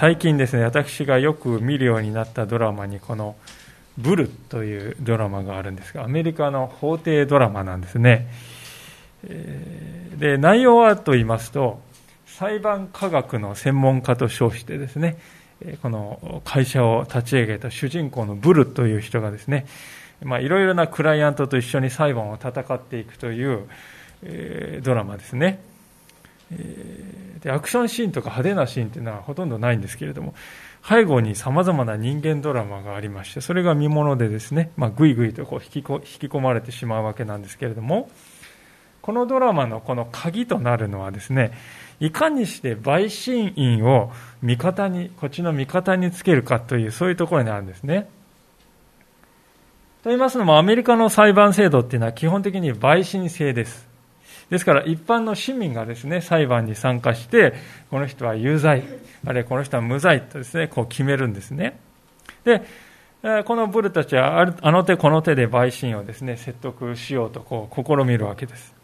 最近ですね、私がよく見るようになったドラマに、このブルというドラマがあるんですが、アメリカの法廷ドラマなんですね。で、内容はと言いますと、裁判科学の専門家と称してですね、この会社を立ち上げた主人公のブルという人がですね、いろいろなクライアントと一緒に裁判を戦っていくという、えドラマですね。でアクションシーンとか派手なシーンっていうのはほとんどないんですけれども背後にさまざまな人間ドラマがありましてそれが見ものでですね、まあ、ぐいぐいとこう引き引き込まれてしまうわけなんですけれどもこのドラマのこの鍵となるのはですねいかにして陪審員を味方にこっちの味方につけるかというそういうところにあるんですね。と言いますのもアメリカの裁判制度っていうのは基本的に陪審制です。ですから一般の市民がですね、裁判に参加して、この人は有罪、あるいはこの人は無罪とですね、こう決めるんですね。で、このブルたちはあの手この手で陪審をですね、説得しようとこう試みるわけです。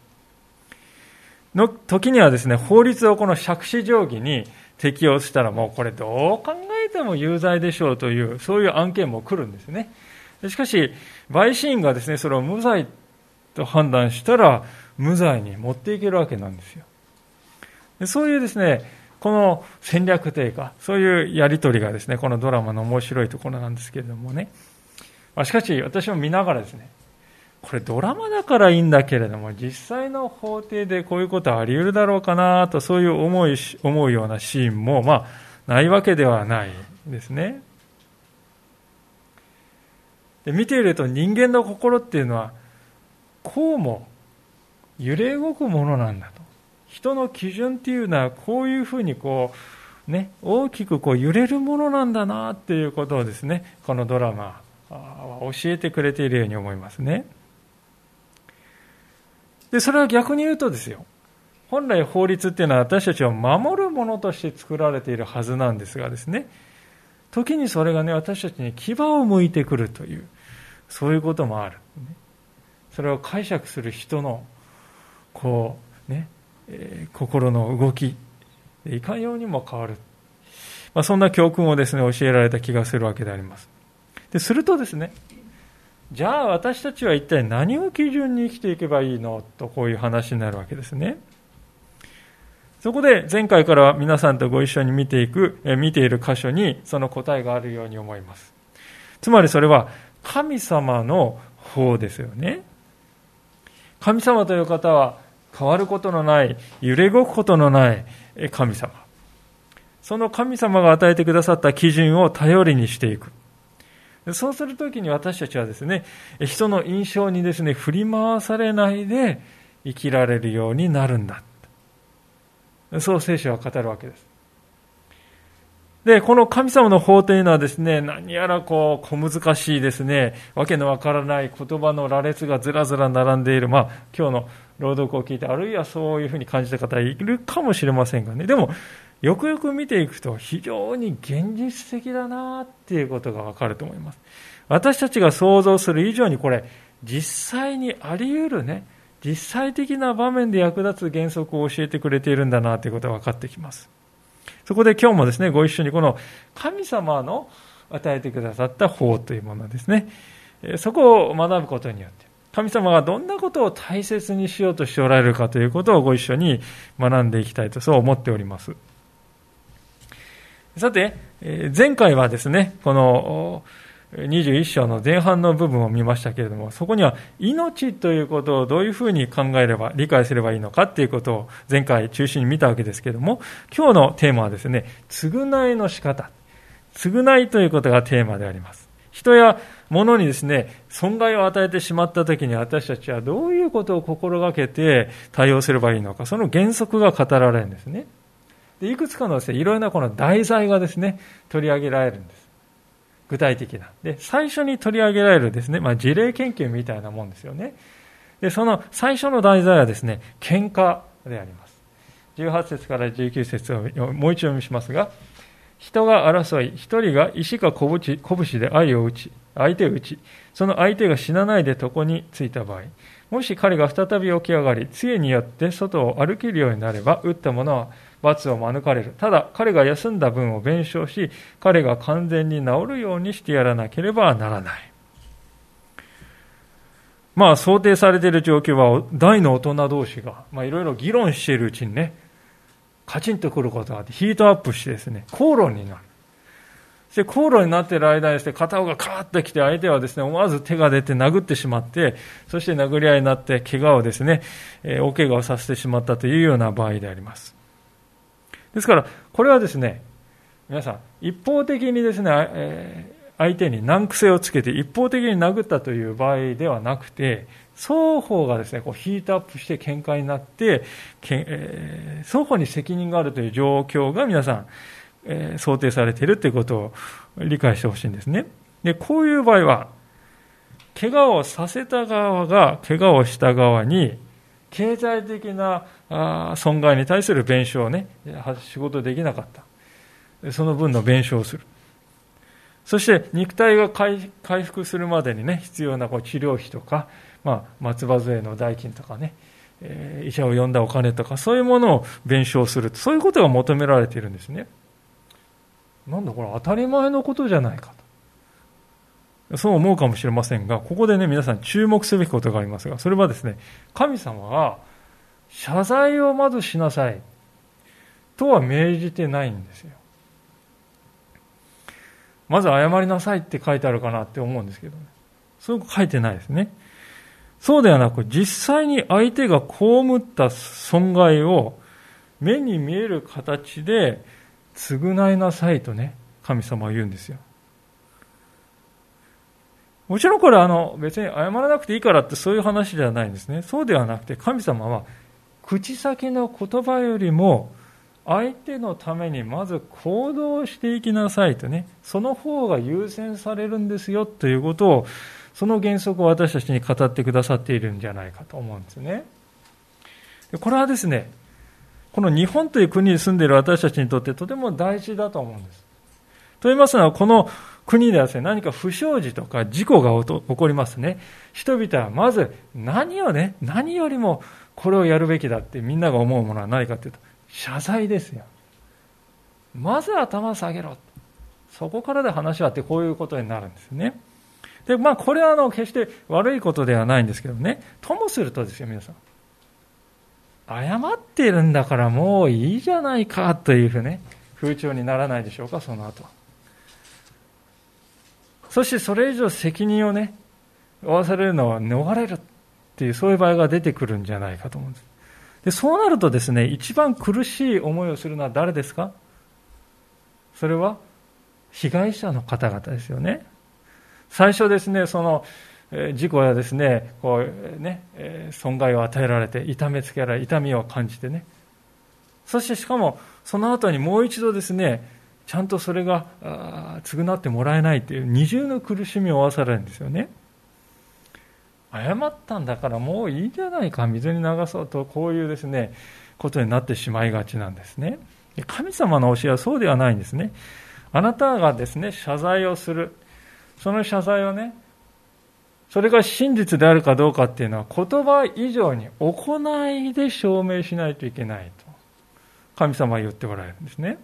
の時にはですね、法律をこの借子定規に適用したらもうこれどう考えても有罪でしょうという、そういう案件も来るんですね。しかし、陪審員がですね、それを無罪と判断したら、無罪に持っていけるわけなんですよ。そういうですね、この戦略というか、そういうやり取りがですね、このドラマの面白いところなんですけれどもね。ま、しかし、私も見ながらですね、これドラマだからいいんだけれども、実際の法廷でこういうことはあり得るだろうかなと、そういう思い、思うようなシーンも、まあ、ないわけではないですね。で見ていると人間の心っていうのは、こうも揺れ動くものなんだと。人の基準っていうのはこういうふうにこう、ね、大きくこう揺れるものなんだなっていうことをですね、このドラマは教えてくれているように思いますね。で、それは逆に言うとですよ。本来法律っていうのは私たちを守るものとして作られているはずなんですがですね、時にそれがね、私たちに牙を向いてくるという、そういうこともある。それを解釈する人のこうね、えー、心の動きいかようにも変わる、まあ、そんな教訓をですね教えられた気がするわけであります。でするとですねじゃあ私たちは一体何を基準に生きていけばいいのとこういう話になるわけですね。そこで前回から皆さんとご一緒に見ていく、え見ている箇所にその答えがあるように思います。つまりそれは神様の方ですよね。神様という方は変わることのない、揺れ動くことのない神様。その神様が与えてくださった基準を頼りにしていく。そうするときに私たちはですね、人の印象にですね、振り回されないで生きられるようになるんだ。そう聖書は語るわけです。で、この神様の法というのはですね、何やらこう、小難しいですね、わけのわからない言葉の羅列がずらずら並んでいる、まあ、今日の朗読を聞いて、あるいはそういうふうに感じた方いるかもしれませんがね、でも、よくよく見ていくと、非常に現実的だなっていうことがわかると思います。私たちが想像する以上にこれ、実際にあり得るね、実際的な場面で役立つ原則を教えてくれているんだなということが分かってきます。そこで今日もですね、ご一緒にこの神様の与えてくださった法というものですね、そこを学ぶことによって、神様がどんなことを大切にしようとしておられるかということをご一緒に学んでいきたいとそう思っております。さて、前回はですね、この21章の前半の部分を見ましたけれども、そこには命ということをどういうふうに考えれば、理解すればいいのかっていうことを前回中心に見たわけですけれども、今日のテーマはですね、償いの仕方。償いということがテーマであります。人や物にですね、損害を与えてしまった時に私たちはどういうことを心がけて対応すればいいのか、その原則が語られるんですね。でいくつかのですね、いろいろなこの題材がですね、取り上げられるんです。具体的な。で、最初に取り上げられるですね、まあ、事例研究みたいなもんですよね。で、その最初の題材はですね、喧嘩であります。18節から19節をもう一度読みしますが、人が争い、一人が石か拳で愛を打ち、相手を打ち、その相手が死なないで床についた場合、もし彼が再び起き上がり、杖によって外を歩けるようになれば、打った者は罰を免れる。ただ、彼が休んだ分を弁償し、彼が完全に治るようにしてやらなければならない。まあ、想定されている状況は、大の大人同士が、まあ、いろいろ議論しているうちにね、カチンとくることがあって、ヒートアップしてですね、口論になる。そして口論になっている間にですね、片方がカーッと来て、相手はですね、思わず手が出て殴ってしまって、そして殴り合いになって、怪我をですね、えー、大怪我をさせてしまったというような場合であります。ですから、これはですね、皆さん、一方的にですね、えー、相手に難癖をつけて一方的に殴ったという場合ではなくて、双方がですね、こうヒートアップして喧嘩になって、えー、双方に責任があるという状況が皆さん、えー、想定されているということを理解してほしいんですね。で、こういう場合は、怪我をさせた側が怪我をした側に、経済的な損害に対する弁償をね、仕事できなかった。その分の弁償をする。そして肉体が回復するまでにね、必要なこう治療費とか、まあ、松葉杖の代金とかね、え、医者を呼んだお金とか、そういうものを弁償する。そういうことが求められているんですね。なんだこれ当たり前のことじゃないかと。そう思うかもしれませんが、ここでね、皆さん注目すべきことがありますが、それはですね、神様は謝罪をまずしなさいとは命じてないんですよ。まず謝りなさいって書いてあるかなって思うんですけどね。そう書いてないですね。そうではなく、実際に相手が被った損害を目に見える形で償いなさいとね、神様は言うんですよ。もちろんこれあの別に謝らなくていいからってそういう話ではないんですね。そうではなくて神様は口先の言葉よりも相手のためにまず行動していきなさいとね、その方が優先されるんですよということを、その原則を私たちに語ってくださっているんじゃないかと思うんですね。これはですね、この日本という国に住んでいる私たちにとってとても大事だと思うんです。と言いますのは、この国ではですね、何か不祥事とか事故が起こりますね。人々はまず何をね、何よりもこれをやるべきだってみんなが思うものは何かというと、謝罪ですよ。まず頭下げろ。そこからで話はってこういうことになるんですね。で、まあこれはあの決して悪いことではないんですけどね。ともするとですよ、皆さん。謝ってるんだからもういいじゃないかというふうね、風潮にならないでしょうか、その後。そしてそれ以上責任をね、負わされるのは逃れるっていう、そういう場合が出てくるんじゃないかと思うんです。でそうなるとですね、一番苦しい思いをするのは誰ですか？それは被害者の方々ですよね。最初ですね、その事故やですね、こうね、損害を与えられて、痛めつけられ、痛みを感じてね。そしてしかも、その後にもう一度ですね、ちゃんとそれが償ってもらえないという二重の苦しみを負わされるんですよね。謝ったんだからもういいじゃないか、水に流そうと、こういうですね、ことになってしまいがちなんですね。神様の教えはそうではないんですね。あなたがですね、謝罪をする。その謝罪をね、それが真実であるかどうかっていうのは言葉以上に行いで証明しないといけないと神様は言っておられるんですね。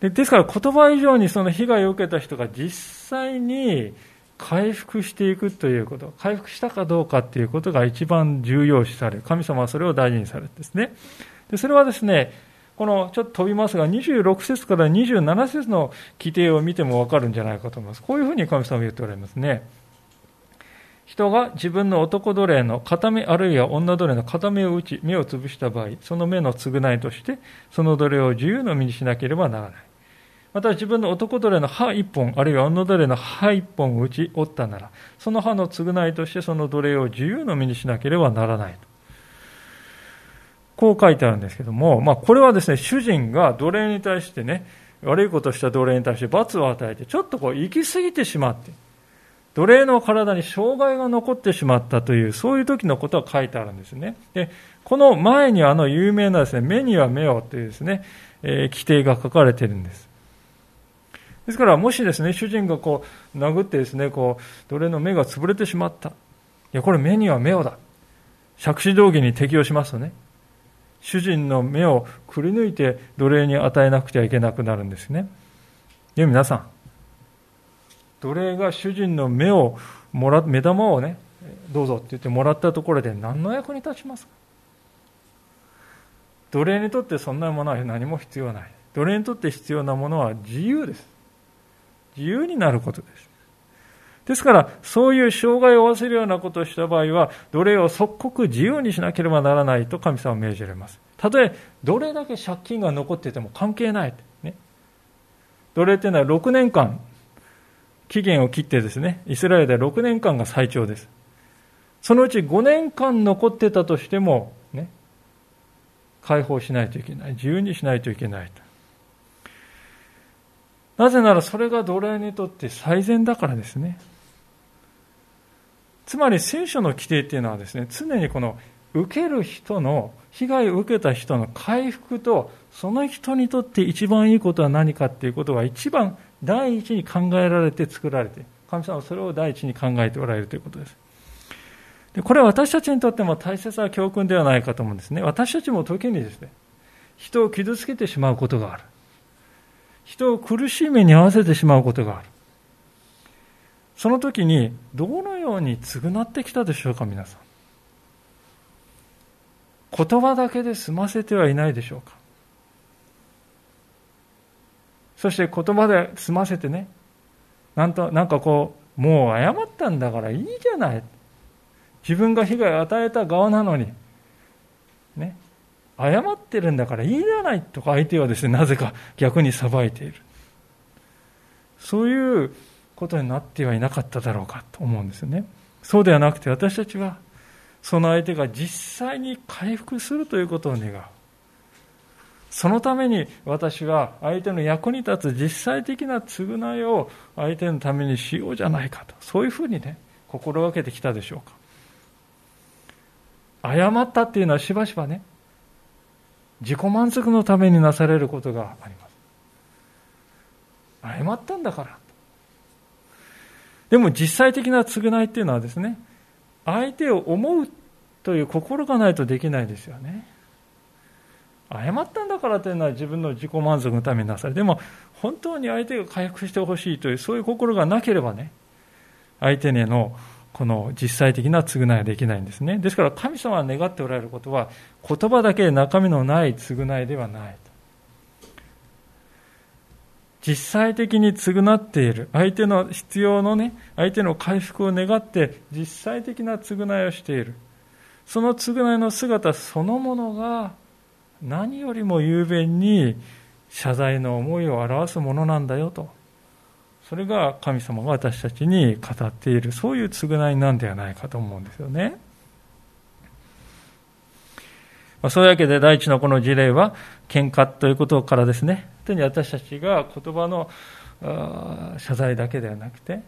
でですから言葉以上にその被害を受けた人が実際に回復していくということ、回復したかどうかということが一番重要視される。神様はそれを大事にされるんですね。でそれはですね、このちょっと飛びますが、26節から27節の規定を見てもわかるんじゃないかと思います。こういうふうに神様は言っておられますね。人が自分の男奴隷の片目あるいは女奴隷の片目を打ち、目を潰した場合、その目の償いとして、その奴隷を自由の身にしなければならない。また自分の男奴隷の歯一本、あるいは女奴隷の歯一本を打ち折ったなら、その歯の償いとしてその奴隷を自由の身にしなければならない。こう書いてあるんですけども、まあ、これはですね、主人が奴隷に対してね、悪いことした奴隷に対して罰を与えて、ちょっとこう行き過ぎてしまって、奴隷の体に障害が残ってしまったという、そういう時のことが書いてあるんですね。で、この前にあの有名なですね、目には目をというですね、えー、規定が書かれてるんです。ですから、もしですね、主人がこう、殴ってですね、こう、奴隷の目が潰れてしまった。いや、これ目には目をだ。借子道義に適用しますとね、主人の目をくり抜いて奴隷に与えなくてはいけなくなるんですね。で、皆さん、奴隷が主人の目をもら、目玉をね、どうぞって言ってもらったところで何の役に立ちますか？奴隷にとってそんなものは何も必要ない。奴隷にとって必要なものは自由です。自由になることです。ですから、そういう障害を負わせるようなことをした場合は、奴隷を即刻自由にしなければならないと神様は命じられます。たとえ、どれだけ借金が残っていても関係ない。ね、奴隷というのは6年間、期限を切ってですね、イスラエルでは6年間が最長です。そのうち5年間残ってたとしても、ね、解放しないといけない。自由にしないといけないと。なぜならそれが奴隷にとって最善だからですね。つまり聖書の規定っていうのはですね、常にこの受ける人の、被害を受けた人の回復と、その人にとって一番いいことは何かっていうことが一番第一に考えられて作られて、神様はそれを第一に考えておられるということです。でこれは私たちにとっても大切な教訓ではないかと思うんですね。私たちも時にですね、人を傷つけてしまうことがある。人を苦しい目に合わせてしまうことがある。その時にどのように償ってきたでしょうか、皆さん。言葉だけで済ませてはいないでしょうか。そして言葉で済ませてね、なんと、なんかこう、もう謝ったんだからいいじゃない。自分が被害を与えた側なのに、ね、謝ってるんだからいいじゃないとか相手はですね、なぜか逆に裁いている。そういうことになってはいなかっただろうかと思うんですよね。そうではなくて私たちはその相手が実際に回復するということを願う。そのために私は相手の役に立つ実際的な償いを相手のためにしようじゃないかと。そういうふうにね、心がけてきたでしょうか。謝ったっていうのはしばしばね、自己満足のためになされることがあります。謝ったんだから。でも実際的な償いっていうのはですね、相手を思うという心がないとできないですよね。謝ったんだからというのは自分の自己満足のためになされでも本当に相手が回復してほしいというそういう心がなければね相手へのこの実際的な償いはできないんですねですから神様が願っておられることは言葉だけで中身のない償いではない実際的に償っている。相手の必要のね相手の回復を願って実際的な償いをしている。その償いの姿そのものが何よりも雄弁に謝罪の思いを表すものなんだよと。それが神様が私たちに語っているそういう償いなんではないかと思うんですよね。まあ、そういうわけで第一のこの事例は喧嘩ということからですね。本当に私たちが言葉の謝罪だけではなくて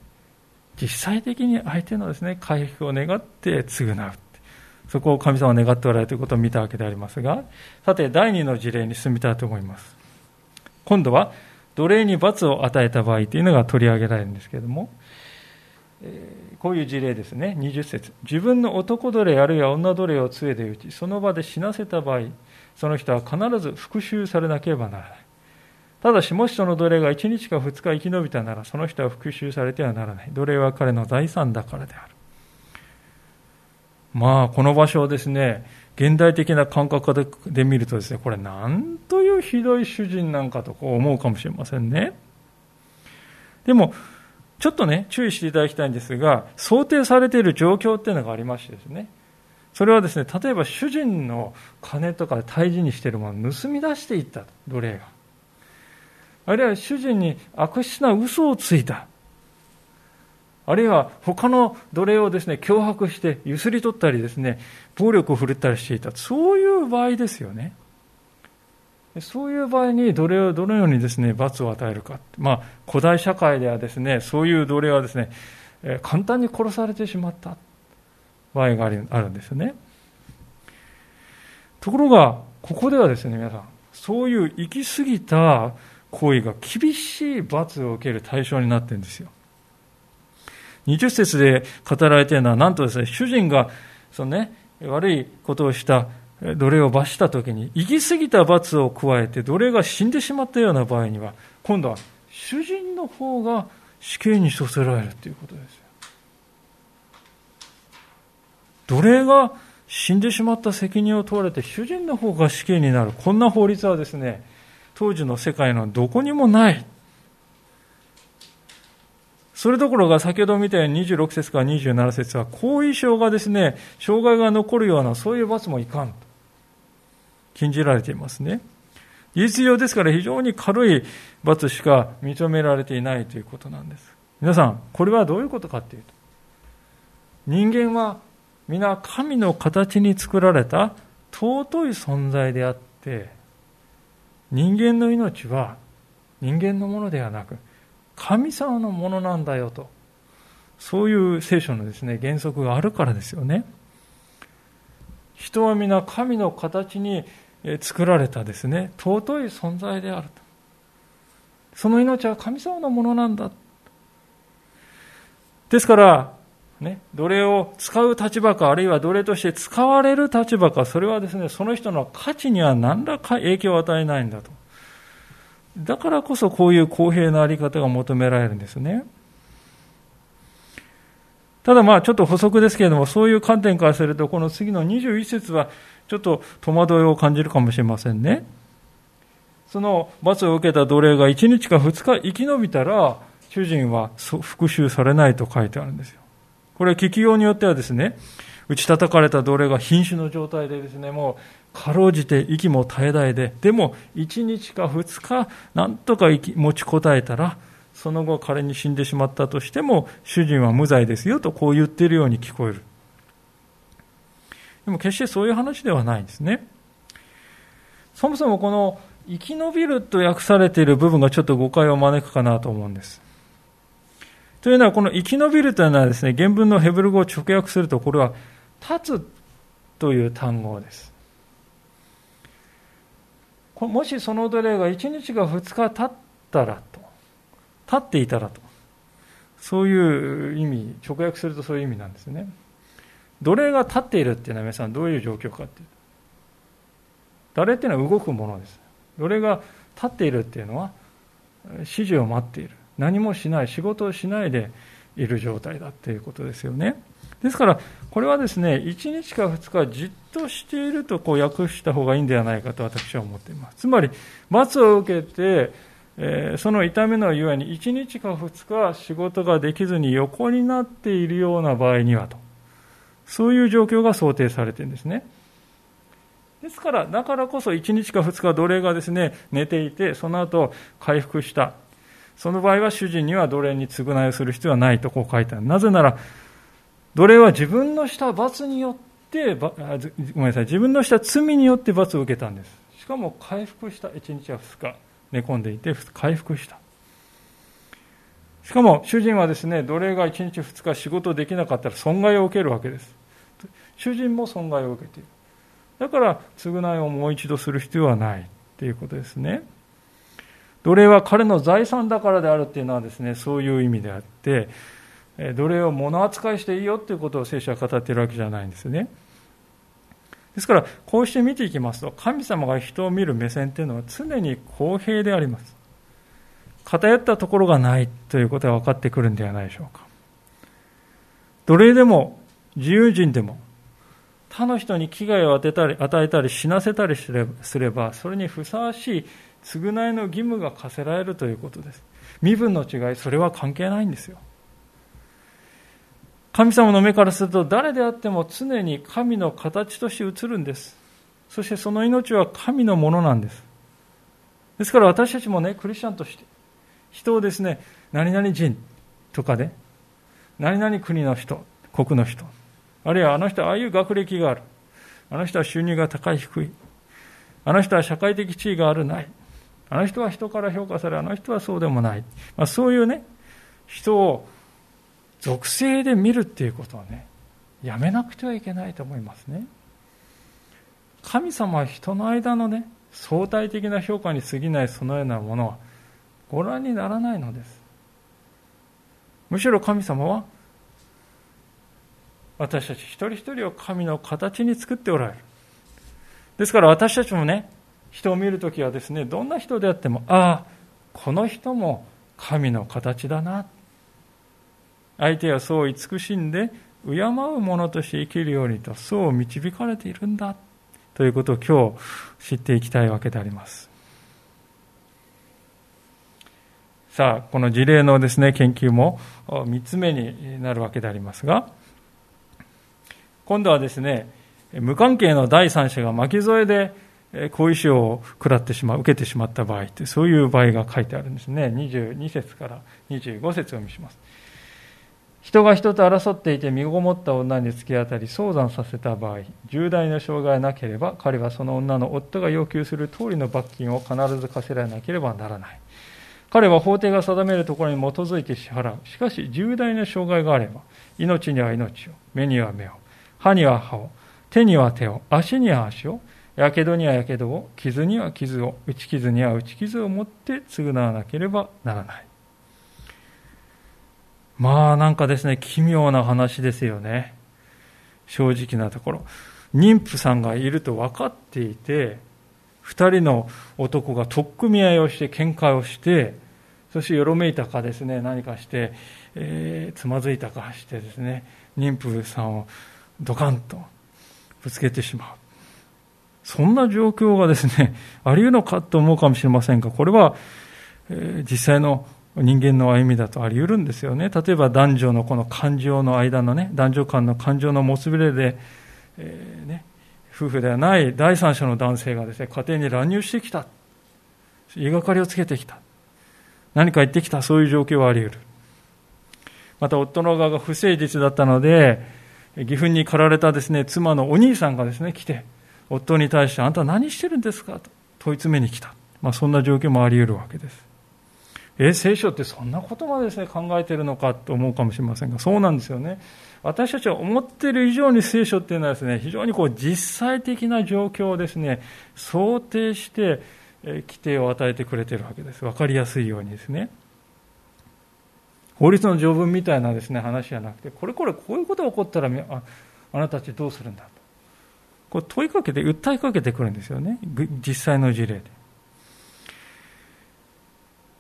実際的に相手のですね回復を願って償うそこを神様は願っておられるということを見たわけでありますがさて第二の事例に進みたいと思います。今度は奴隷に罰を与えた場合というのが取り上げられるんですけれども、こういう事例ですね、20節。自分の男奴隷あるいは女奴隷を杖で打ち、その場で死なせた場合、その人は必ず復讐されなければならない。ただし、もしその奴隷が1日か2日生き延びたなら、その人は復讐されてはならない。奴隷は彼の財産だからである。まあ、この場所をですね、現代的な感覚でで見るとですね、これなんというひどい主人なんかとこう思うかもしれませんね。でも、ちょっとね、注意していただきたいんですが、想定されている状況っていうのがありましてですね、それはですね、例えば主人の金とか大事にしているものを盗み出していった奴隷が。あるいは主人に悪質な嘘をついた。あるいは他の奴隷をですね、脅迫して、ゆすり取ったりですね、暴力を振るったりしていた。そういう場合ですよね。そういう場合に奴隷をどのようにですね、罰を与えるか。まあ、古代社会ではですね、そういう奴隷はですね、簡単に殺されてしまった場合があるんですよね。ところが、ここではですね、皆さん、そういう行き過ぎた行為が厳しい罰を受ける対象になってるんですよ。20節で語られているのは、なんとですね、主人が、そのね、悪いことをした奴隷を罰したときに、行き過ぎた罰を加えて奴隷が死んでしまったような場合には、今度は主人の方が死刑に処せられるということですよ。奴隷が死んでしまった責任を問われて主人の方が死刑になる。こんな法律はですね、当時の世界のどこにもない。それどころが先ほど見たように26節から27節は後遺症がですね、障害が残るようなそういう罰もいかんと。禁じられていますね。事実上ですから非常に軽い罰しか認められていないということなんです。皆さん、これはどういうことかというと、人間は皆神の形に作られた尊い存在であって、人間の命は人間のものではなく、神様のものなんだよと、そういう聖書のですね、原則があるからですよね。人は皆神の形に作られたですね、尊い存在であると。その命は神様のものなんだ。ですから、ね、奴隷を使う立場か、あるいは奴隷として使われる立場か、それはですね、その人の価値には何らか影響を与えないんだと。だからこそこういう公平なあり方が求められるんですね。ただまあちょっと補足ですけれども、そういう観点からすると、この次の21節はちょっと戸惑いを感じるかもしれませんね。その罰を受けた奴隷が1日か2日生き延びたら、主人は復讐されないと書いてあるんですよ。これ聞きようによってはですね、打ち叩かれた奴隷が瀕死の状態でですね、もうかろうじて息も絶え絶えで、でも1日か2日、なんとか持ちこたえたら、その後彼に死んでしまったとしても、主人は無罪ですよとこう言っているように聞こえる。でも決してそういう話ではないんですね。そもそもこの生き延びると訳されている部分がちょっと誤解を招くかなと思うんです。というのは、この生き延びるというのはですね、原文のヘブル語を直訳すると、これは立つという単語です。もしその奴隷が1日か2日経ったらと、立っていたらと。そういう意味、直訳するとそういう意味なんですね。奴隷が立っているっていうのは皆さんどういう状況かっていうと。奴隷っていうのは動くものです。奴隷が立っているっていうのは指示を待っている。何もしない、仕事をしないでいる状態だっていうことですよね。ですから、これはですね、1日か2日じっとしているとこう訳した方がいいんではないかと私は思っています。つまり、罰を受けて、えその痛みのゆえに1日か2日仕事ができずに横になっているような場合にはと、そういう状況が想定されているんですね。ですから、だからこそ1日か2日奴隷がですね、寝ていて、その後回復した。その場合は主人には奴隷に償いをする必要はないとこう書いてある。なぜなら、奴隷は自分のした罰によって、ごめんなさい、自分のした罪によって罰を受けたんです。しかも回復した。1日は2日。寝込んでいて回復した。しかも主人はですね、奴隷が1日2日仕事できなかったら損害を受けるわけです。主人も損害を受けている。だから償いをもう一度する必要はないということですね。奴隷は彼の財産だからであるっていうのはですね、そういう意味であって、奴隷を物扱いしていいよということを聖書は語っているわけじゃないんですね。ですから、こうして見ていきますと、神様が人を見る目線というのは常に公平であります。偏ったところがないということが分かってくるんではないでしょうか。奴隷でも自由人でも他の人に危害を与えたり死なせたりすればそれにふさわしい償いの義務が課せられるということです。身分の違いそれは関係ないんですよ。神様の目からすると誰であっても常に神の形として映るんです。そしてその命は神のものなんです。ですから私たちもねクリスチャンとして人をですね何々人とかね何々国の人国の人あるいはあの人はああいう学歴がある。あの人は収入が高い低い。あの人は社会的地位があるない。あの人は人から評価され、あの人はそうでもない。まあ、そういうね、人を属性で見るっていうことはね、やめなくてはいけないと思いますね。神様は人の間のね、相対的な評価に過ぎないそのようなものはご覧にならないのです。むしろ神様は私たち一人一人を神の形に作っておられる。ですから私たちもね、人を見るときはですね、どんな人であっても、ああ、この人も神の形だな。相手はそう慈しんで、敬う者として生きるようにと、そう導かれているんだ。ということを今日知っていきたいわけであります。さあ、この事例のですね、研究も3つ目になるわけでありますが、今度はですね、無関係の第三者が巻き添えで後遺症を食らってしまう、受けてしまった場合って、そういう場合が書いてあるんですね。22節から25節を見します。人が人と争っていて身ごもった女に突き当たり早産させた場合、重大な障害なければ、彼はその女の夫が要求する通りの罰金を必ず課せられなければならない。彼は法廷が定めるところに基づいて支払う。しかし、重大な障害があれば、命には命を、目には目を、歯には歯を、手には手を、足には足を、やけどにはやけどを、傷には傷を、打ち傷には打ち傷を持って償わなければならない。まあなんかですね、奇妙な話ですよね。正直なところ。妊婦さんがいると分かっていて、二人の男が取っ組み合いをして喧嘩をして、そしてよろめいたかですね、何かして、えー、つまずいたかしてですね、妊婦さんをドカンとぶつけてしまう。そんな状況がですね、あり得るのかと思うかもしれませんが、これは、えー、実際の人間の歩みだとあり得るんですよね。例えば男女のこの感情の間のね、男女間の感情のもつびれで、えー、ね、夫婦ではない第三者の男性がですね、家庭に乱入してきた。言いがかりをつけてきた。何か言ってきた。そういう状況はあり得る。また夫の側が不誠実だったので、義憤に駆られたですね、妻のお兄さんがですね、来て、夫に対して、あんたは何してるんですか？と問い詰めに来た。まあ、そんな状況もあり得るわけです。え、聖書ってそんなことまでですね、考えてるのかと思うかもしれませんが、そうなんですよね。私たちは思っている以上に聖書っていうのはですね、非常にこう実際的な状況をですね、想定して、規定を与えてくれているわけです。わかりやすいようにですね。法律の条文みたいなですね、話じゃなくて、これこれこういうことが起こったらあ、あなたたちどうするんだと。こう問いかけて、訴えかけてくるんですよね。実際の事例で。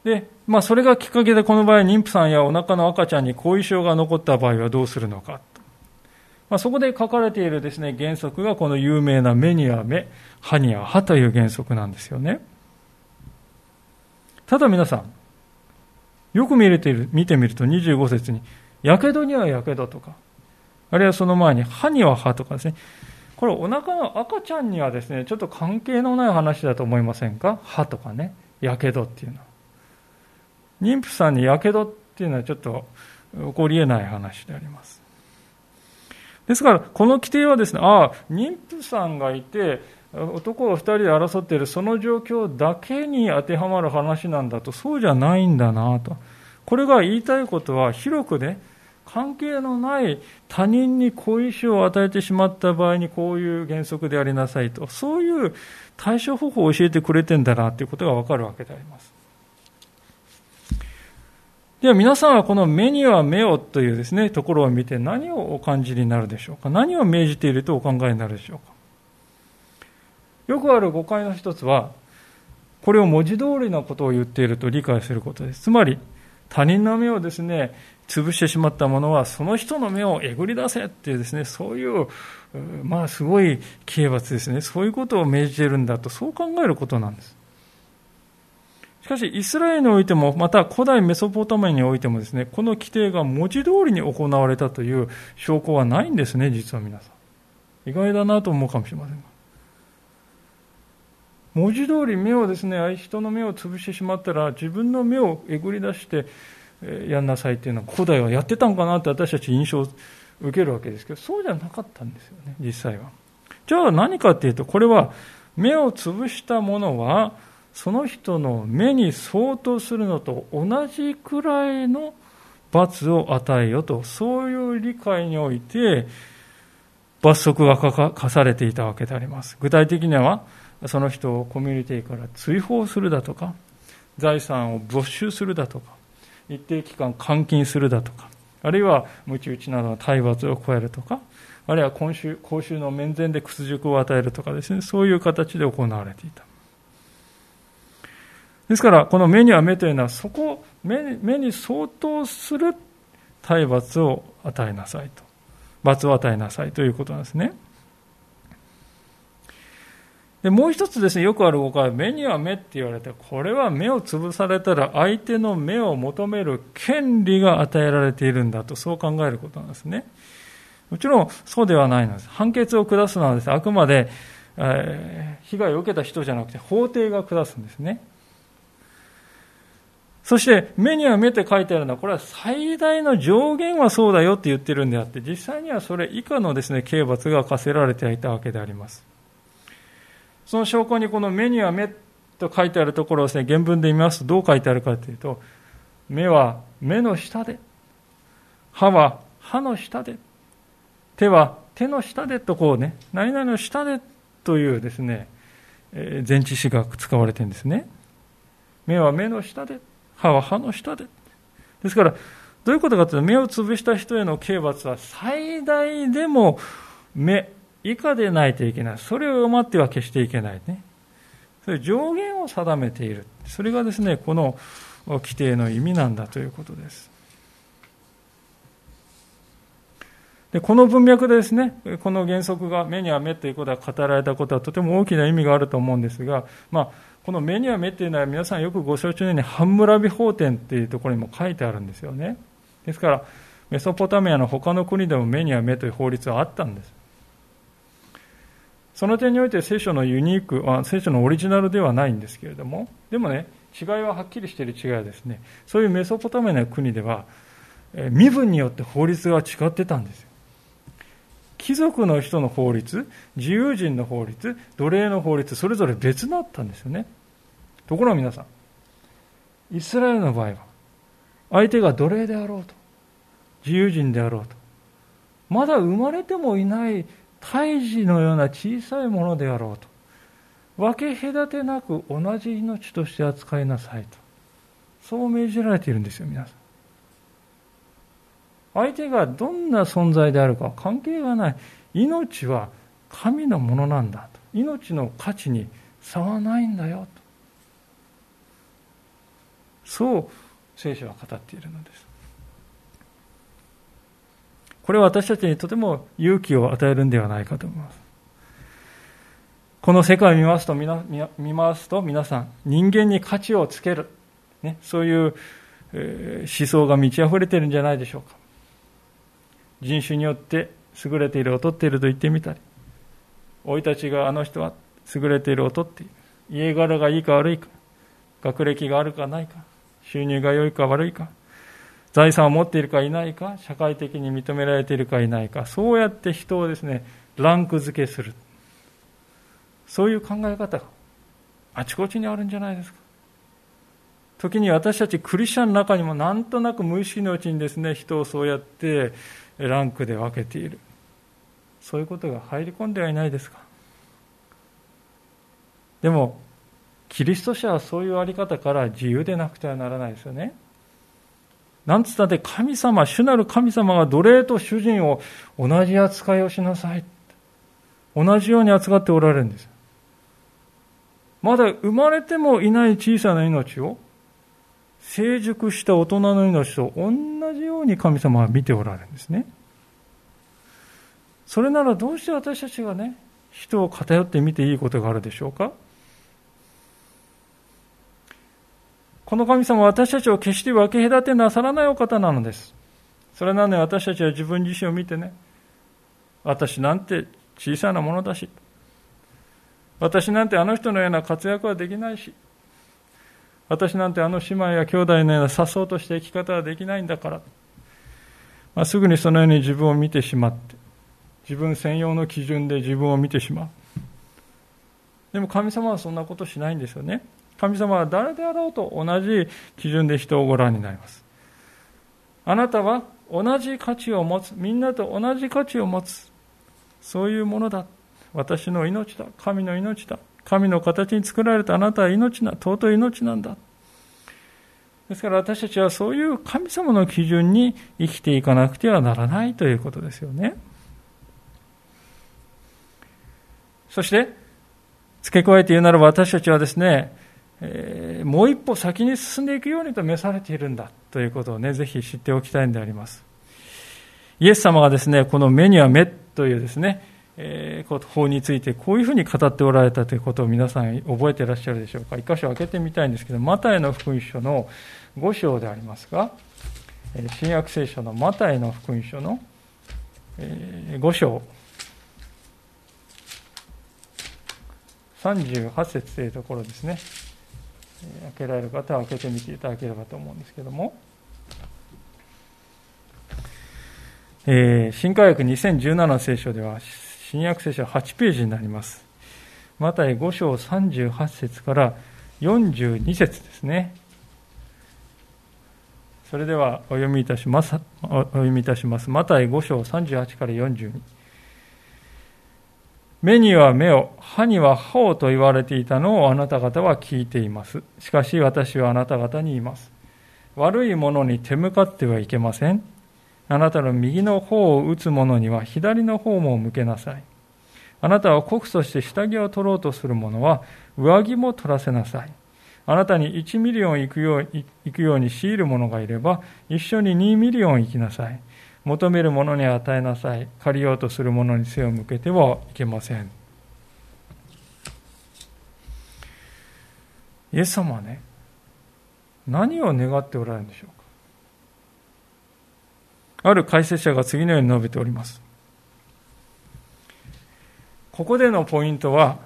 で、まあ、それがきっかけでこの場合、妊婦さんやお腹の赤ちゃんに後遺症が残った場合はどうするのか。まあ、そこで書かれているですね、原則がこの有名な目には目、歯には歯という原則なんですよね。ただ皆さん、よく見れている見てみると25節に、やけどにはやけどとか、あるいはその前に歯には歯とかですね、これお腹の赤ちゃんにはですね、ちょっと関係のない話だと思いませんか？歯とかね、やけどっていうのは。妊婦さんにやけどっていうのはちょっと起こり得ない話であります。ですから、この規定はですね、ああ、妊婦さんがいて、男が2人で争っているその状況だけに当てはまる話なんだと、そうじゃないんだなと。これが言いたいことは、広くね、関係のない他人に後遺症を与えてしまった場合にこういう原則でありなさいと、そういう対処方法を教えてくれてんだなということがわかるわけであります。では皆さんはこの目には目をというですね、ところを見て何をお感じになるでしょうか何を命じているとお考えになるでしょうかよくある誤解の一つは、これを文字通りのことを言っていると理解することです。つまり、他人の目をですね、潰してしまったものは、その人の目をえぐり出せっていうですね、そういう、まあすごい刑罰ですね。そういうことを命じているんだと、そう考えることなんです。しかし、イスラエルにおいても、また古代メソポタミアにおいてもですね、この規定が文字通りに行われたという証拠はないんですね、実は皆さん。意外だなと思うかもしれませんが。文字通り目をですね、人の目を潰してしまったら、自分の目をえぐり出してやんなさいっていうのは、古代はやってたんかなって私たち印象を受けるわけですけど、そうじゃなかったんですよね、実際は。じゃあ何かっていうと、これは目を潰したものはその人の目に相当するのと同じくらいの罰を与えよとそういう理解において罰則が課されていたわけであります具体的にはその人をコミュニティから追放するだとか財産を没収するだとか一定期間監禁するだとかあるいは鞭打ちなどの体罰を加えるとかあるいは今週公衆の面前で屈辱を与えるとかですねそういう形で行われていた。ですからこの目には目というのはそこ目目に相当する体罰を与えなさいと。罰を与えなさいということなんですね。でもう一つですね、よくある誤解、目には目って言われて、これは目を潰されたら相手の目を求める権利が与えられているんだと、そう考えることなんですね。もちろんそうではないのです。判決を下すのはです、ね、あくまで、えー、被害を受けた人じゃなくて法廷が下すんですね。そして、目には目って書いてあるのは、これは最大の上限はそうだよって言ってるんであって、実際にはそれ以下のですね、刑罰が課せられていたわけであります。その証拠にこの目には目と書いてあるところをですね、原文で見ますとどう書いてあるかというと、目は目の下で、歯は歯の下で、手は手の下でとこうね、何々の下でというですね、え前置詞が使われてるんですね。目は目の下で、歯は歯の下で。ですから、どういうことかというと、目を潰した人への刑罰は最大でも目、以下でないといけない。それを上回っては決していけないね。それ上限を定めている。それがですね、この規定の意味なんだということです。でこの文脈でですね、この原則が目には目ということが語られたことはとても大きな意味があると思うんですが、まあ、この目には目というのは皆さんよくご承知のようにハンムラビ法典っていうところにも書いてあるんですよね。ですから、メソポタミアの他の国でも目には目という法律はあったんです。その点において聖書のユニーク、あ聖書のオリジナルではないんですけれども、でもね、違いははっきりしている違いはですね、そういうメソポタミアの国では、え身分によって法律が違ってたんですよ。貴族の人の法律、自由人の法律、奴隷の法律、それぞれ別だったんですよね。ところが皆さん、イスラエルの場合は、相手が奴隷であろうと、自由人であろうと、まだ生まれてもいない胎児のような小さいものであろうと分け隔てなく同じ命として扱いなさいとそう命じられているんですよ皆さん。相手がどんな存在であるかは関係がない。命は神のものなんだと。命の価値に差はないんだよと。そう聖書は語っているのです。これは私たちにとても勇気を与えるんではないかと思います。この世界を見ますと、見ますと皆さん、人間に価値をつける、ね、そういう、思想が満ち溢れているんじゃないでしょうか。人種によって優れている、劣っていると言ってみたり、生い立ちがあの人は優れている、劣っている、家柄がいいか悪いか、学歴があるかないか、収入が良いか悪いか、財産を持っているかいないか、社会的に認められているかいないか、そうやって人をですね、ランク付けする。そういう考え方があちこちにあるんじゃないですか。時に私たちクリスチャンの中にもなんとなく無意識のうちにですね、人をそうやってランクで分けている。そういうことが入り込んではいないですか。でも、キリスト者はそういうあり方から自由でなくてはならないですよね。なんつったって神様、主なる神様が奴隷と主人を同じ扱いをしなさい。同じように扱っておられるんです。まだ生まれてもいない小さな命を成熟した大人の命と同じように神様は見ておられるんですね。それならどうして私たちがね、人を偏って見ていいことがあるでしょうか？この神様は私たちを決して分け隔てなさらないお方なのです。それなのに私たちは自分自身を見てね、私なんて小さなものだし、私なんてあの人のような活躍はできないし、私なんてあの姉妹や兄弟のようなさそうとした生き方はできないんだから、まあ、すぐにそのように自分を見てしまって、自分専用の基準で自分を見てしまう。でも神様はそんなことしないんですよね。神様は誰であろうと同じ基準で人をご覧になります。あなたは同じ価値を持つ。みんなと同じ価値を持つ。そういうものだ。私の命だ。神の命だ。神の形に作られたあなたは命な、尊い命なんだ。ですから私たちはそういう神様の基準に生きていかなくてはならないということですよね。そして、付け加えて言うなら私たちはですね、えー、もう一歩先に進んでいくようにと召されているんだということをね、ぜひ知っておきたいんであります。イエス様がですね、この目には目というですね、えー、法についてこういうふうに語っておられたということを皆さん覚えていらっしゃるでしょうか。一箇所開けてみたいんですけど、マタイの福音書の5章でありますが、新約聖書のマタイの福音書の5章38節というところですね。開けられる方は開けてみていただければと思うんですけども、えー、新科学2017聖書では、新約聖書8ページになります。マタイ5章38節から42節ですね。それではお読みいたします。お読みいたします。マタイ5章38から42。目には目を、歯には歯をと言われていたのをあなた方は聞いています。しかし私はあなた方に言います。悪いものに手向かってはいけません。あなたの右の頬を打つ者には左の頬も向けなさい。あなたを告訴して下着を取ろうとする者は上着も取らせなさい。あなたに1ミリオン行くように強いる者がいれば、一緒に2ミリオン行きなさい。求める者に与えなさい。借りようとする者に背を向けてはいけません。イエス様はね、何を願っておられるんでしょうか？ある解説者が次のように述べております。ここでのポイントは、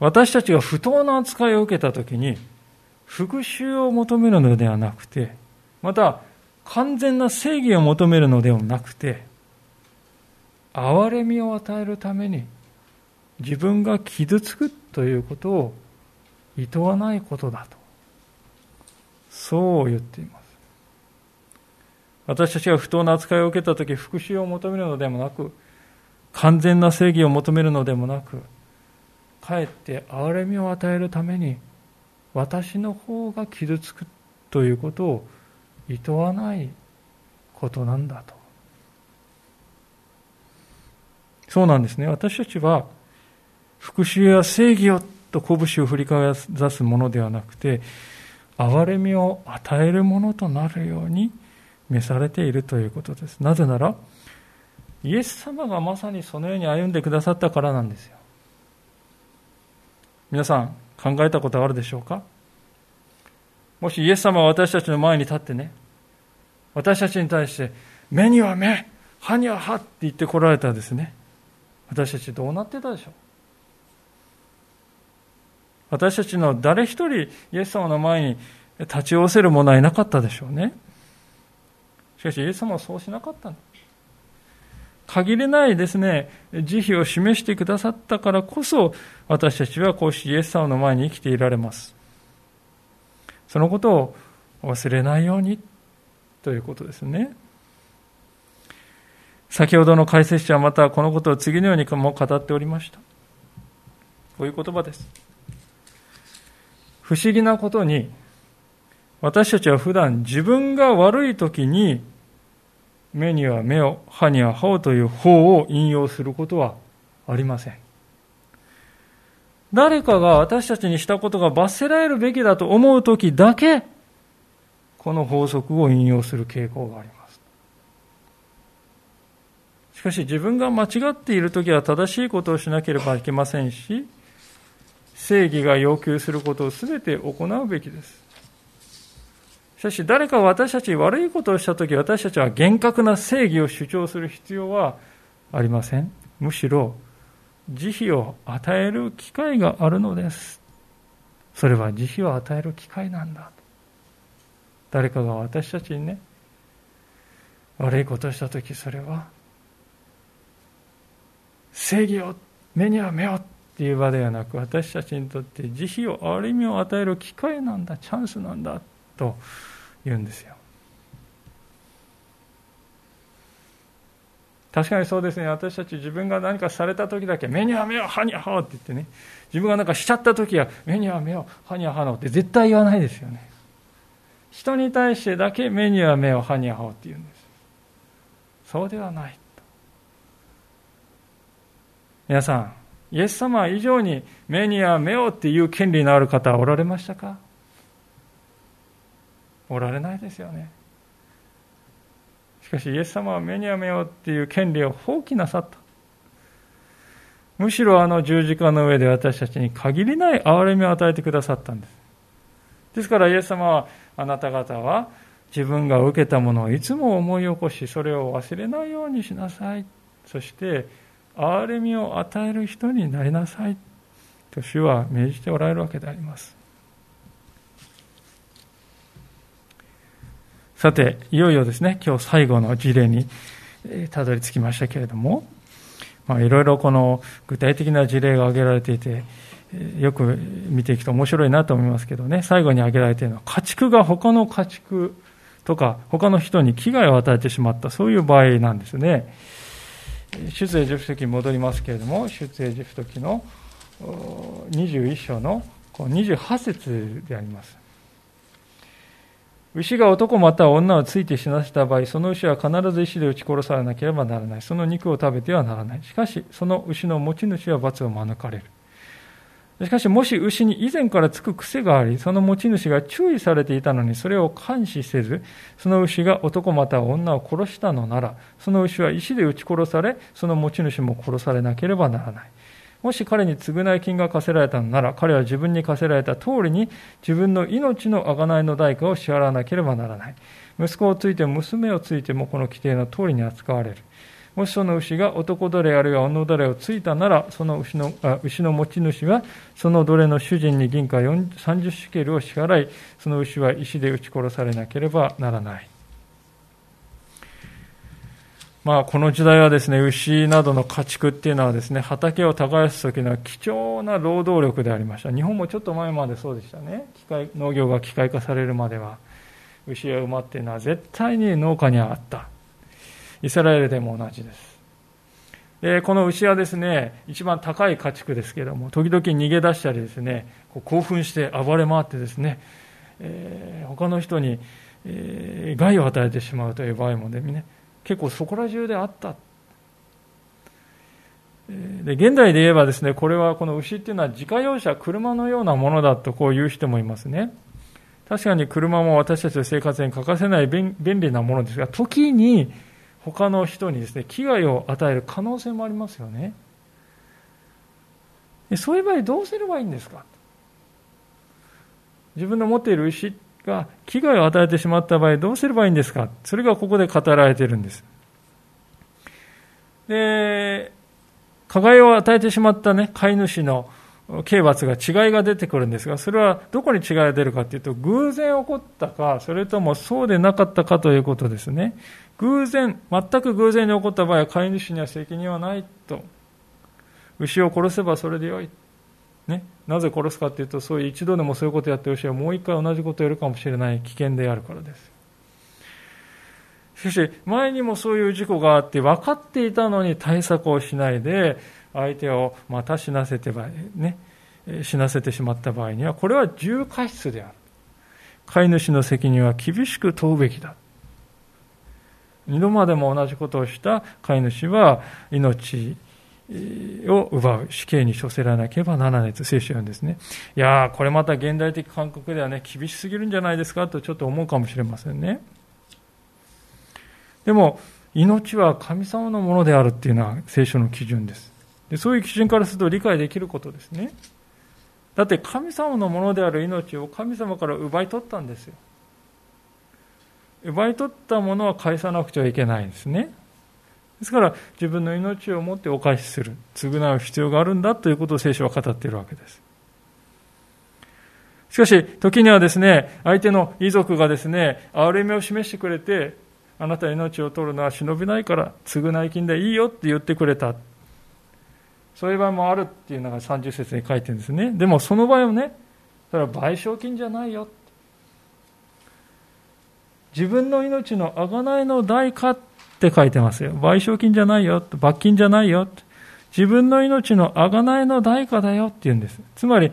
私たちが不当な扱いを受けたときに、復讐を求めるのではなくて、また、完全な正義を求めるのではなくて、憐れみを与えるために自分が傷つくということを厭わないことだと。そう言っています。私たちが不当な扱いを受けたとき、復讐を求めるのでもなく、完全な正義を求めるのでもなく、かえって憐れみを与えるために、私の方が傷つくということを厭わないことなんだと。そうなんですね。私たちは、復讐や正義をと拳を振りかざすものではなくて、憐れみを与えるものとなるように召されているということです。なぜなら、イエス様がまさにそのように歩んでくださったからなんですよ。皆さん、考えたことあるでしょうか？もしイエス様は私たちの前に立ってね、私たちに対して、目には目、歯には歯って言ってこられたらですね、私たちどうなってたでしょう？私たちの誰一人イエス様の前に立ち寄せる者はいなかったでしょうね。しかしイエス様はそうしなかった限りないですね、慈悲を示してくださったからこそ、私たちはこうしてイエス様の前に生きていられます。そのことを忘れないようにということですね。先ほどの解説者はまたこのことを次のようにも語っておりました。こういう言葉です。不思議なことに、私たちは普段自分が悪い時に、目には目を、歯には歯をという法を引用することはありません。誰かが私たちにしたことが罰せられるべきだと思う時だけ、この法則を引用する傾向があります。しかし自分が間違っている時は正しいことをしなければいけませんし、正義が要求することを全て行うべきです。しかし誰か私たち悪いことをしたとき私たちは厳格な正義を主張する必要はありません。むしろ慈悲を与える機会があるのです。それは慈悲を与える機会なんだ。誰かが私たちにね、悪いことをしたときそれは正義を、目には目をっていう場ではなく私たちにとって慈悲を憐れみを与える機会なんだチャンスなんだと言うんですよ確かにそうですね。私たち自分が何かされた時だけ目には目を歯には歯をって言ってね。自分が何かしちゃった時は目には目を歯には歯をって絶対言わないですよね。人に対してだけ目には目を歯には歯をって言うんです。そうではない皆さんイエス様以上に目には目をっていう権利のある方はおられましたか？おられないですよね。しかしイエス様は目には目をっていう権利を放棄なさった。むしろあの十字架の上で私たちに限りない憐れみを与えてくださったんです。ですからイエス様はあなた方は自分が受けたものをいつも思い起こしそれを忘れないようにしなさい。そして憐れみを与える人になりなさい。と主は命じておられるわけであります。さていよいよですね今日最後の事例にたどり着きましたけれども、まあ、いろいろこの具体的な事例が挙げられていてよく見ていくと面白いなと思いますけどね最後に挙げられているのは家畜が他の家畜とか他の人に危害を与えてしまったそういう場合なんですね。出エジプト記に戻りますけれども、出エジプト記の21章の28節であります。牛が男または女をついて死なせた場合、その牛は必ず石で撃ち殺されなければならない。その肉を食べてはならない。しかし、その牛の持ち主は罰を免れる。しかし、もし牛に以前からつく癖があり、その持ち主が注意されていたのに、それを監視せず、その牛が男または女を殺したのなら、その牛は石で撃ち殺され、その持ち主も殺されなければならない。もし彼に償い金が課せられたのなら、彼は自分に課せられた通りに、自分の命の贖いの代価を支払わなければならない。息子をついても娘をついても、この規定の通りに扱われる。もしその牛が男奴隷あるいは女奴隷をついたなら、その牛のあ牛の持ち主は、その奴隷の主人に銀貨30シュケルを支払い、その牛は石で撃ち殺されなければならない。まあ、この時代はですね、牛などの家畜っていうのはですね、畑を耕す時の貴重な労働力でありました。日本もちょっと前までそうでしたね。機械農業が機械化されるまでは、牛や馬っていうのは絶対に農家にあった。イスラエルでも同じです。でこの牛はですね、一番高い家畜ですけども、時々逃げ出したりですね、こう興奮して暴れ回ってですね、えー、他の人に、えー、害を与えてしまうという場合もね、結構そこら中であった。で現代で言えばですね、これはこの牛っていうのは自家用車、車のようなものだとこう言う人もいますね。確かに車も私たちの生活に欠かせない便利なものですが、時に他の人にですね、危害を与える可能性もありますよね。そういう場合どうすればいいんですか？自分の持っている牛が危害を与えてしまった場合どうすればいいんですか？それがここで語られているんです。で、加害を与えてしまったね、飼い主の刑罰が違いが出てくるんですが、それはどこに違いが出るかというと、偶然起こったか、それともそうでなかったかということですね。偶然、全く偶然に起こった場合は飼い主には責任はないと。牛を殺せばそれでよい。ね、なぜ殺すかというと、そういう一度でもそういうことをやって牛はもう一回同じことをやるかもしれない危険であるからです。しかし、前にもそういう事故があって、分かっていたのに対策をしないで、相手をまた死なせてば、ね、死なせてしまった場合には、これは重過失である。飼い主の責任は厳しく問うべきだ。二度までも同じことをした飼い主は命を奪う死刑に処せられなければならないと聖書は言うんですね。いやー、これまた現代的感覚ではね、厳しすぎるんじゃないですかとちょっと思うかもしれませんね。でも、命は神様のものであるっていうのは聖書の基準です。でそういう基準からすると理解できることですね。だって神様のものである命を神様から奪い取ったんですよ。奪い取ったものは返さなくてはいけないんですね。ですから自分の命をもってお返しする、償う必要があるんだということを聖書は語っているわけです。しかし、時にはですね、相手の遺族がですね、憐れみを示してくれて、あなた命を取るのは忍びないから、償い金でいいよって言ってくれた。そういう場合もあるっていうのが30節に書いてるんですね。でもその場合はね、それは賠償金じゃないよ。自分の命の贖いの代価って書いてますよ。賠償金じゃないよ。罰金じゃないよ。自分の命の贖いの代価だよって言うんです。つまり、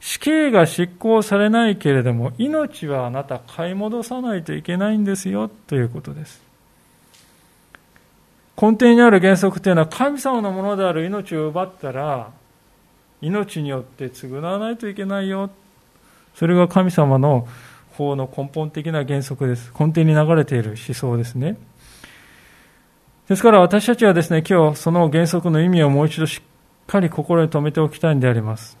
死刑が執行されないけれども、命はあなた買い戻さないといけないんですよということです。根底にある原則というのは神様のものである命を奪ったら命によって償わないといけないよそれが神様の法の根本的な原則です根底に流れている思想ですねですから私たちはですね今日その原則の意味をもう一度しっかり心に留めておきたいんであります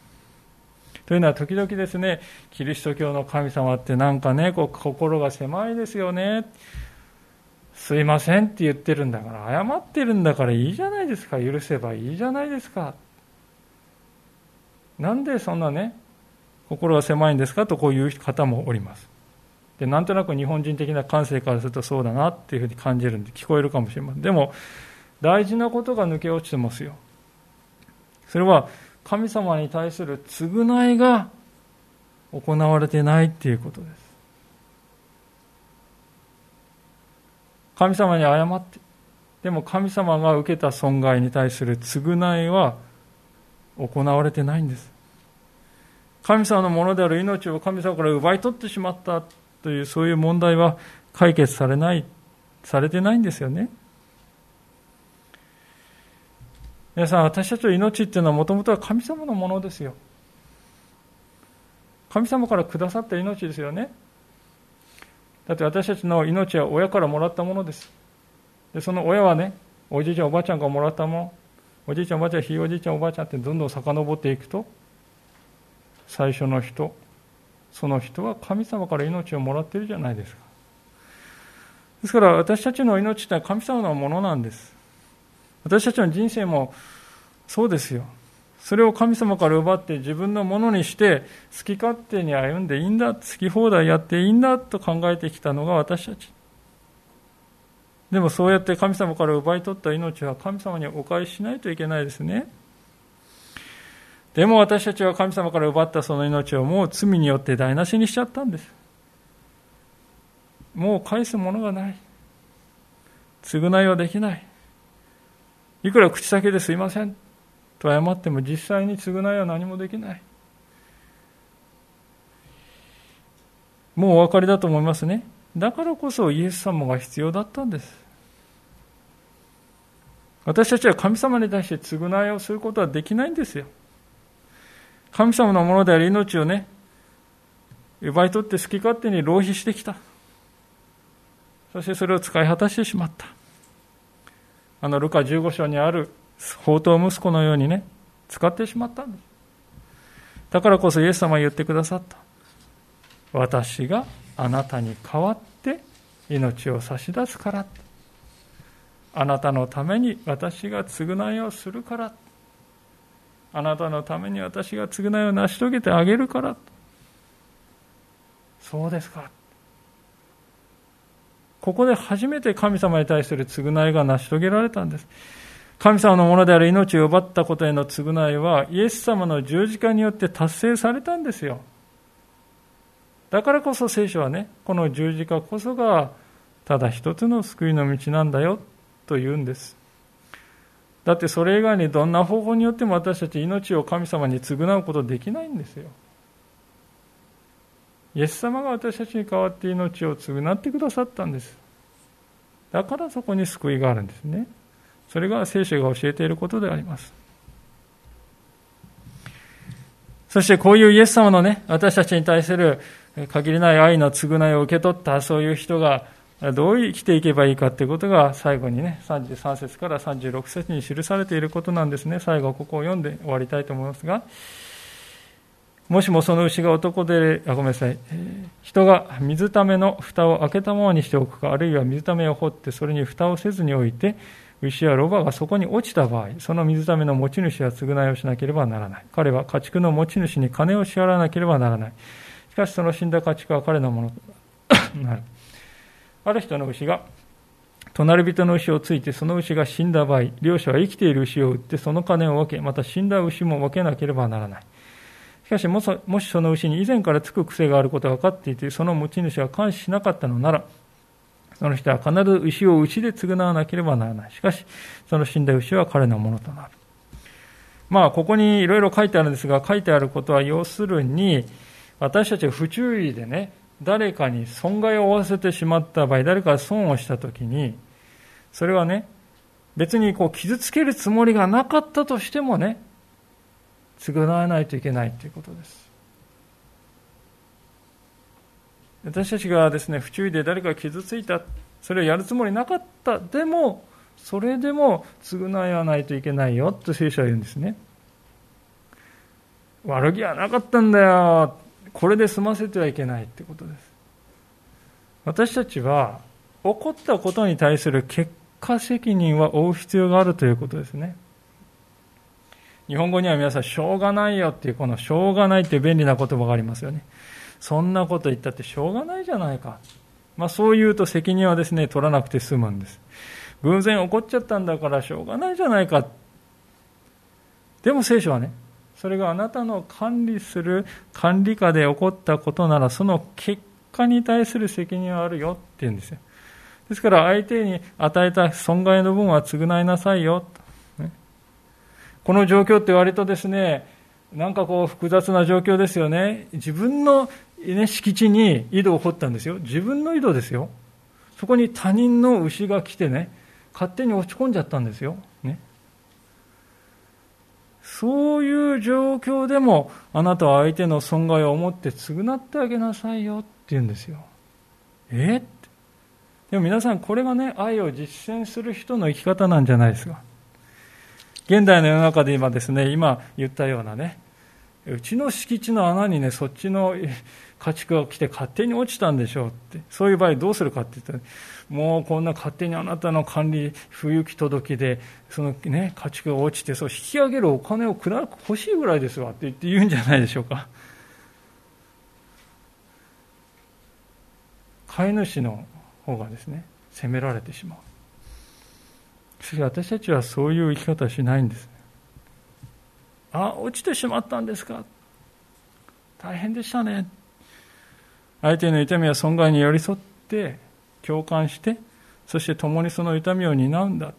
というのは時々ですねキリスト教の神様ってなんかねこう心が狭いですよねすいませんって言ってるんだから、謝ってるんだからいいじゃないですか、許せばいいじゃないですか。なんでそんなね、心が狭いんですかとこういう方もおります。で、なんとなく日本人的な感性からするとそうだなっていうふうに感じるんで聞こえるかもしれません。でも、大事なことが抜け落ちてますよ。それは神様に対する償いが行われてないっていうことです。神様に謝って、でも神様が受けた損害に対する償いは行われてないんです。神様のものである命を神様から奪い取ってしまったというそういう問題は解決されない、されてないんですよね。皆さん、私たちの命っていうのはもともとは神様のものですよ。神様からくださった命ですよね。だって私たちの命は親からもらったものです。でその親はね、おじいちゃん、おばあちゃんからもらったもの、おじいちゃん、おばあちゃん、ひいおじいちゃん、おばあちゃんってどんどん遡っていくと、最初の人、その人は神様から命をもらっているじゃないですか。ですから私たちの命って神様のものなんです。私たちの人生もそうですよ。それを神様から奪って自分のものにして好き勝手に歩んでいいんだ、好き放題やっていいんだと考えてきたのが私たち。でもそうやって神様から奪い取った命は神様にお返ししないといけないですね。でも私たちは神様から奪ったその命をもう罪によって台無しにしちゃったんです。もう返すものがない。償いはできない。いくら口先ですいませんと謝っても実際に償いは何もできない。もうお分かりだと思いますね。だからこそイエス様が必要だったんです。私たちは神様に対して償いをすることはできないんですよ。神様のものである命をね、奪い取って好き勝手に浪費してきた。そしてそれを使い果たしてしまった。あのルカ15章にある宝刀息子のようにね、使ってしまったんです。だからこそイエス様は言ってくださった。私があなたに代わって命を差し出すから。あなたのために私が償いをするから。あなたのために私が償いを成し遂げてあげるから。そうですか。ここで初めて神様に対する償いが成し遂げられたんです。神様のものである命を奪ったことへの償いはイエス様の十字架によって達成されたんですよ。だからこそ聖書はね、この十字架こそがただ一つの救いの道なんだよと言うんです。だってそれ以外にどんな方法によっても私たち命を神様に償うことできないんですよ。イエス様が私たちに代わって命を償ってくださったんです。だからそこに救いがあるんですね。それが聖書が教えていることであります。そしてこういうイエス様のね、私たちに対する限りない愛の償いを受け取ったそういう人がどう生きていけばいいかということが最後にね、33節から36節に記されていることなんですね。最後ここを読んで終わりたいと思いますが、もしもその牛が男で、あ、ごめんなさい。人が水ための蓋を開けたままにしておくか、あるいは水ためを掘ってそれに蓋をせずに置いて、牛やロバがそこに落ちた場合、その水ための持ち主は償いをしなければならない。彼は家畜の持ち主に金を支払わなければならない。しかしその死んだ家畜は彼のものとなる。ある人の牛が隣人の牛をついてその牛が死んだ場合、両者は生きている牛を売ってその金を分け、また死んだ牛も分けなければならない。しかしもしその牛に以前からつく癖があることが分かっていて、その持ち主が監視しなかったのなら、その人は必ず牛を牛で償わなければならない。しかし、その死んだ牛は彼のものとなる。まあ、ここにいろいろ書いてあるんですが、書いてあることは要するに、私たちが不注意でね、誰かに損害を負わせてしまった場合、誰かが損をしたときに、それはね、別にこう傷つけるつもりがなかったとしてもね、償わないといけないということです。私たちがですね、不注意で誰かが傷ついた、それをやるつもりなかった、でも、それでも償わないといけないよと聖書は言うんですね。悪気はなかったんだよ。これで済ませてはいけないってことです。私たちは起こったことに対する結果責任は負う必要があるということですね。日本語には皆さん、しょうがないよっていう、このしょうがないっていう便利な言葉がありますよね。そんなこと言ったってしょうがないじゃないか。まあそう言うと責任はですね、取らなくて済むんです。偶然起こっちゃったんだからしょうがないじゃないか。でも聖書はね、それがあなたの管理する管理下で起こったことなら、その結果に対する責任はあるよって言うんですよ。ですから相手に与えた損害の分は償いなさいよ。この状況って割とですね、なんかこう複雑な状況ですよね。自分の、ね、敷地に井戸を掘ったんですよ。自分の井戸ですよ。そこに他人の牛が来てね、勝手に落ち込んじゃったんですよ。そういう状況でも、あなたは相手の損害を思って償ってあげなさいよって言うんですよ。え？ってでも皆さん、これがね、愛を実践する人の生き方なんじゃないですか。現代の世の中で今ですね、今言ったようなね、うちの敷地の穴にね、そっちの家畜が来て勝手に落ちたんでしょうって、そういう場合どうするかって言ったら、もうこんな勝手にあなたの管理、不行き届きで、そのね、家畜が落ちて、そう引き上げるお金をくら欲しいぐらいですわって言って言うんじゃないでしょうか。飼い主の方がですね、責められてしまう。しかし私たちはそういう生き方しないんです。あ、落ちてしまったんですか大変でしたね。相手の痛みや損害に寄り添って共感してそして共にその痛みを担うんだと。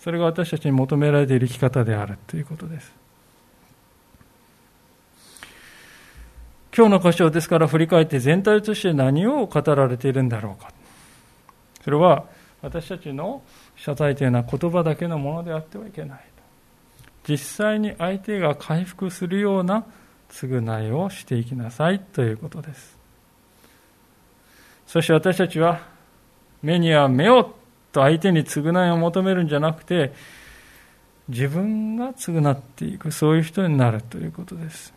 それが私たちに求められている生き方であるということです。今日の箇所ですから振り返って全体として何を語られているんだろうか。それは私たちの謝罪というのは言葉だけのものであってはいけない。実際に相手が回復するような償いをしていきなさいということです。そして私たちは目には目をと相手に償いを求めるんじゃなくて自分が償っていくそういう人になるということです。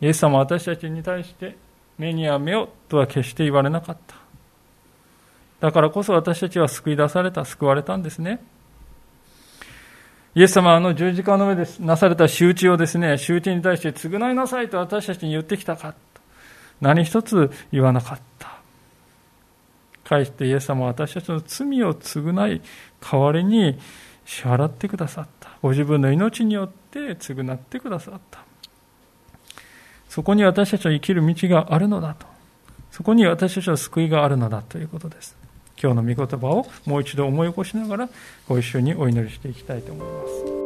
イエス様は私たちに対して目には目をとは決して言われなかった。だからこそ私たちは救い出された救われたんですね。イエス様はあの十字架の上でなされた仕打ちをですね仕打ちに対して償いなさいと私たちに言ってきたか何一つ言わなかった。返してイエス様は私たちの罪を償い、代わりに支払ってくださった。ご自分の命によって償ってくださった。そこに私たちは生きる道があるのだと。そこに私たちは救いがあるのだということです。今日の御言葉をもう一度思い起こしながらご一緒にお祈りしていきたいと思います。